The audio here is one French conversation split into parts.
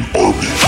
fucking army.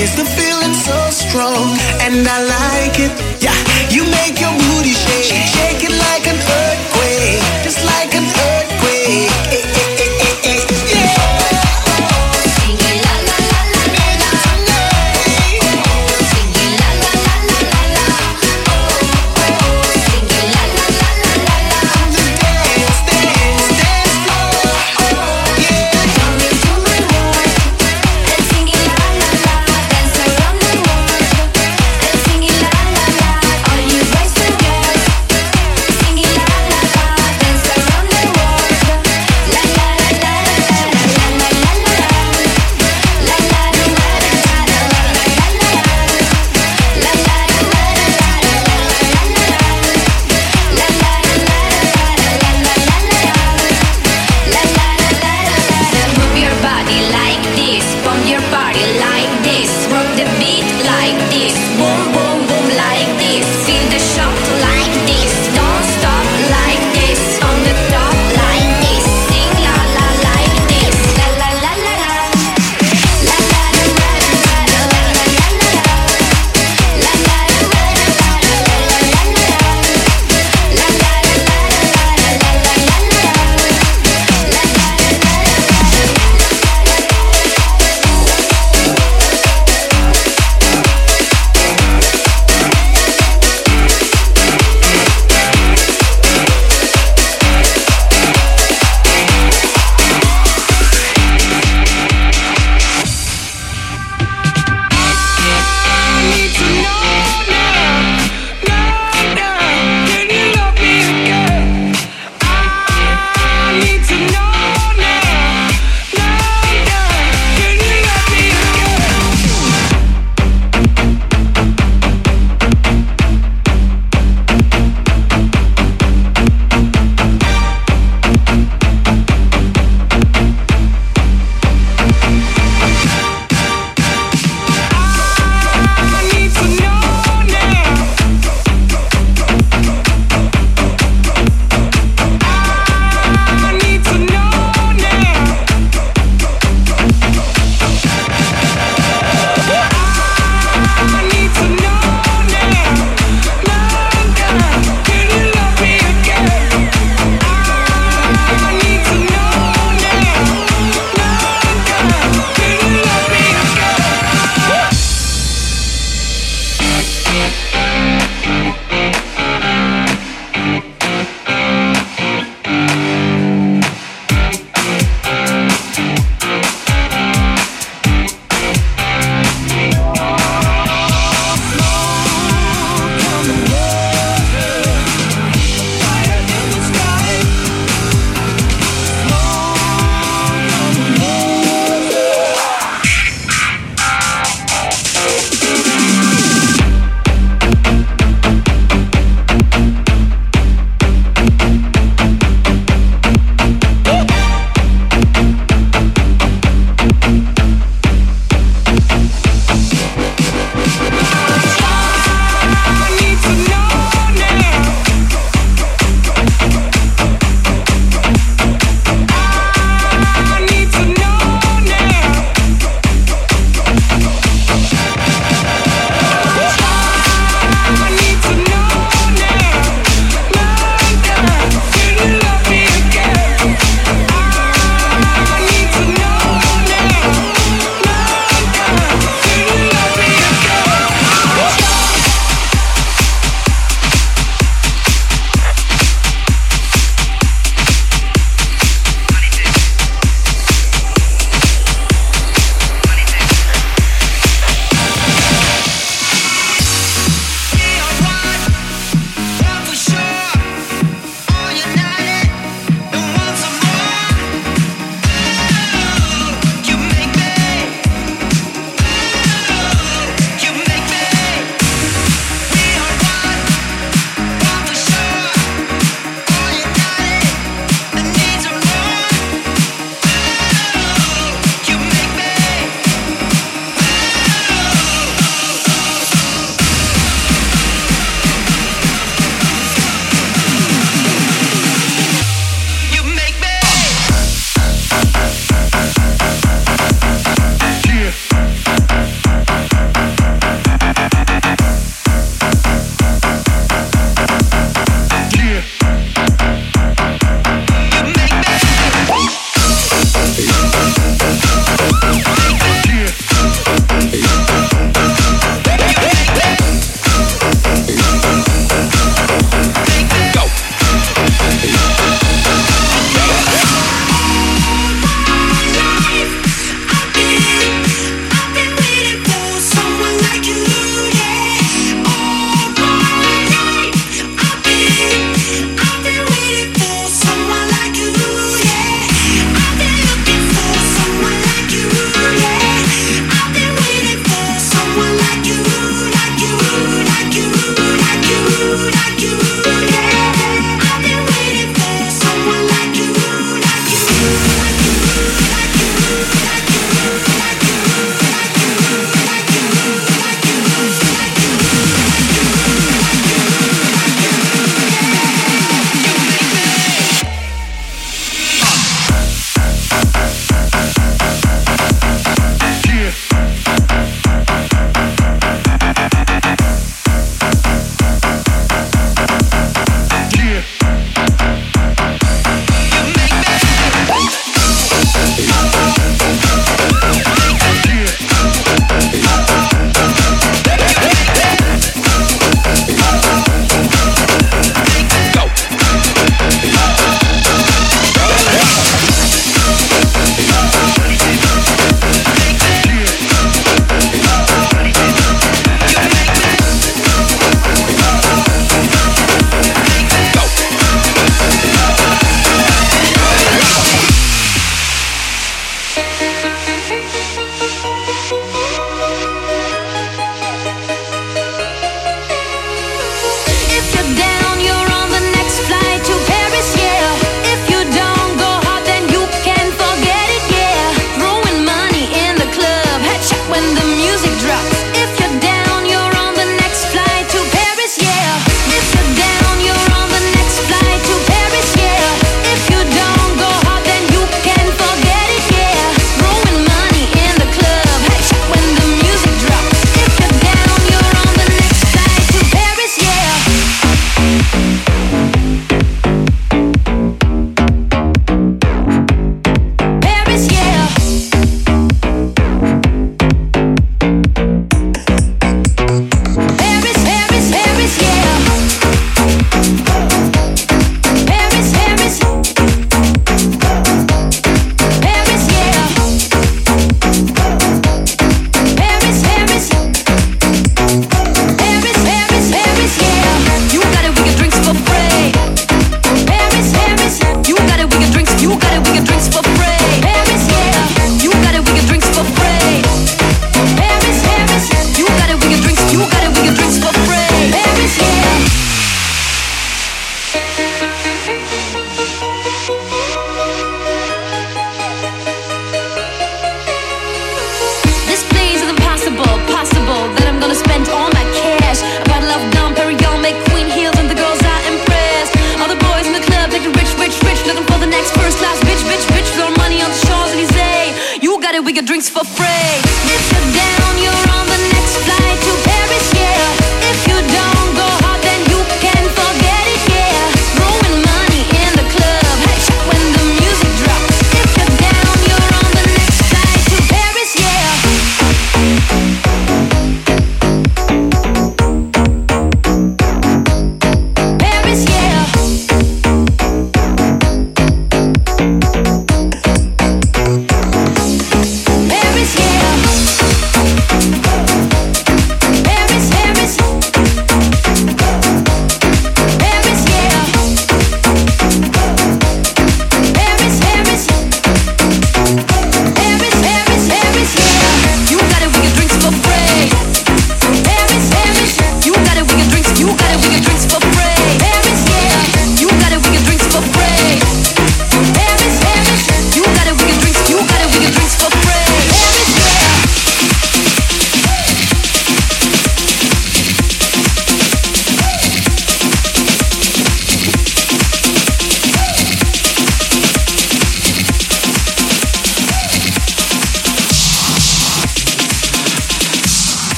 days, the feeling so strong, and I like it. Yeah, you make your booty shake.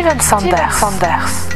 Steven Sanders. Sanders.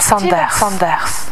Sanders. Sanders.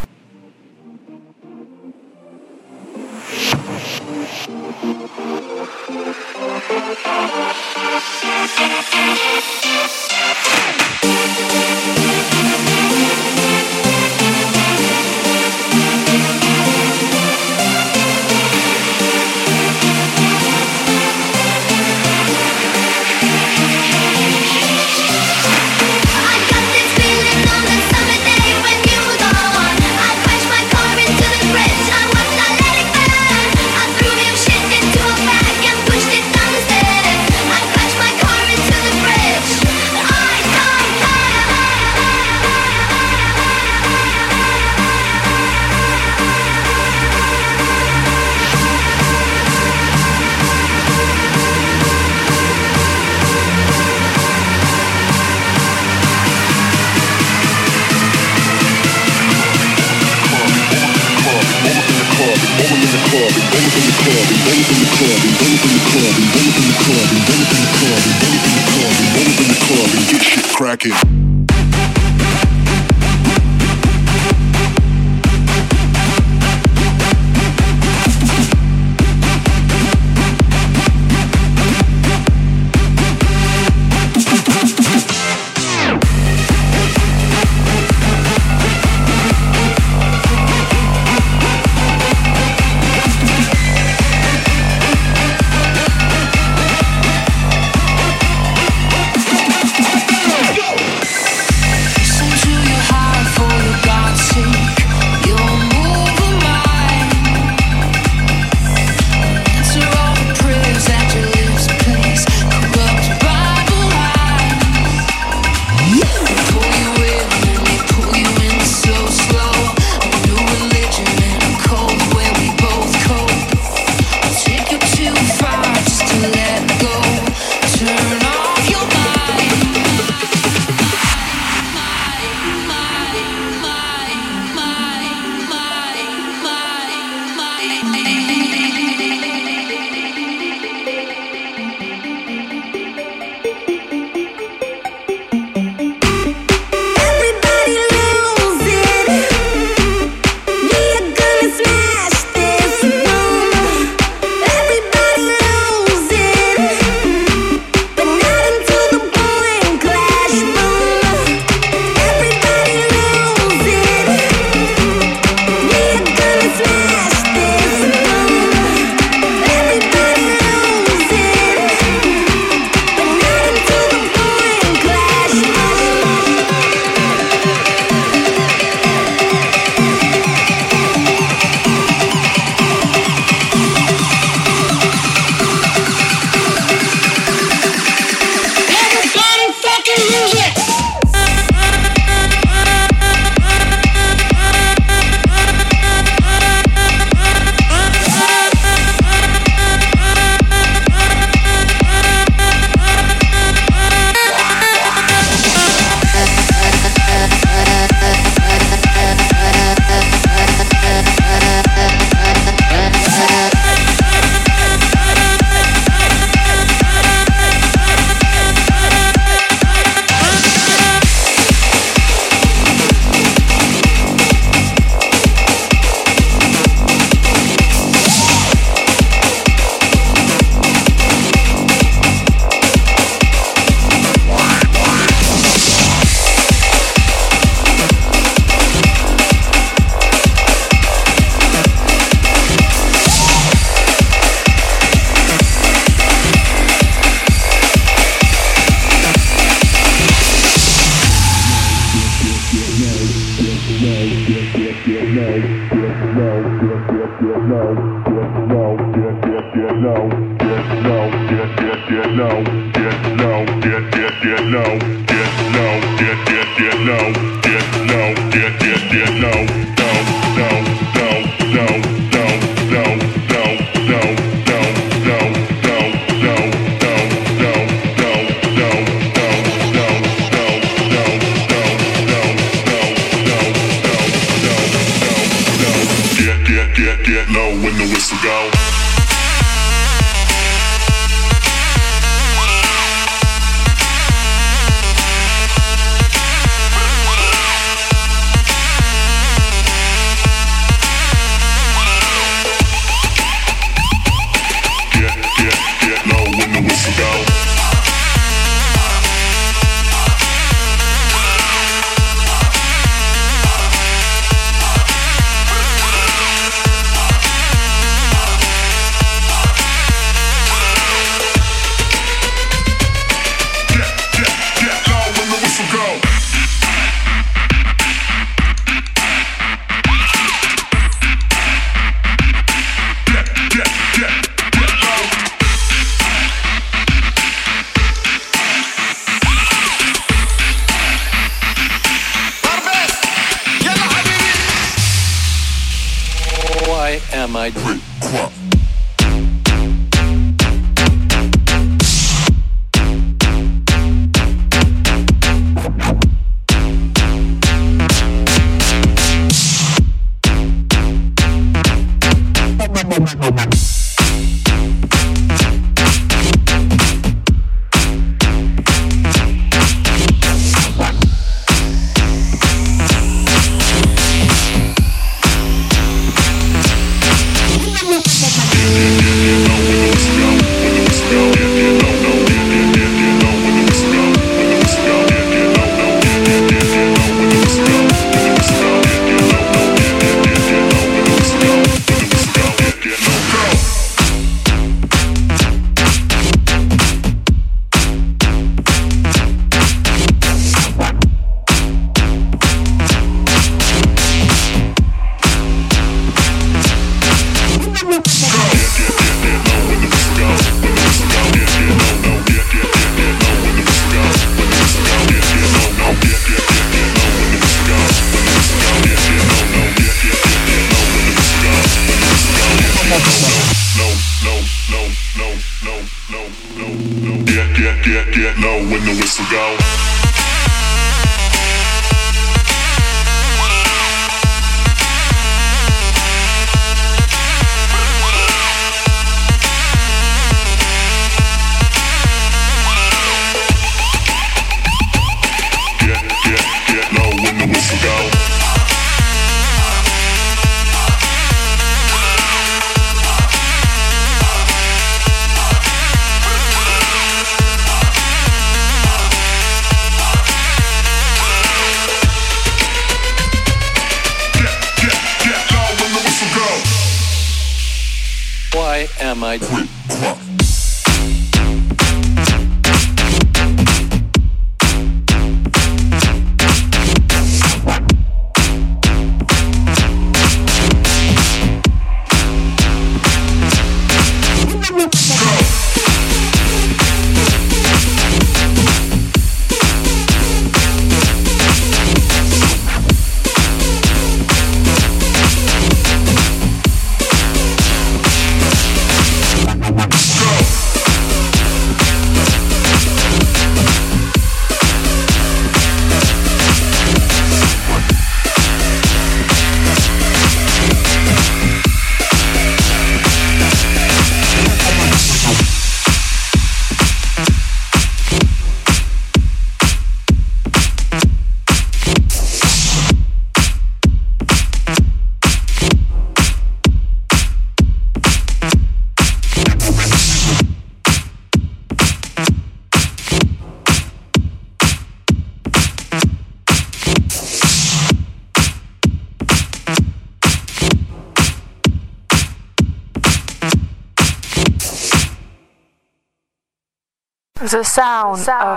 side.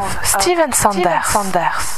Of Steven Sanders.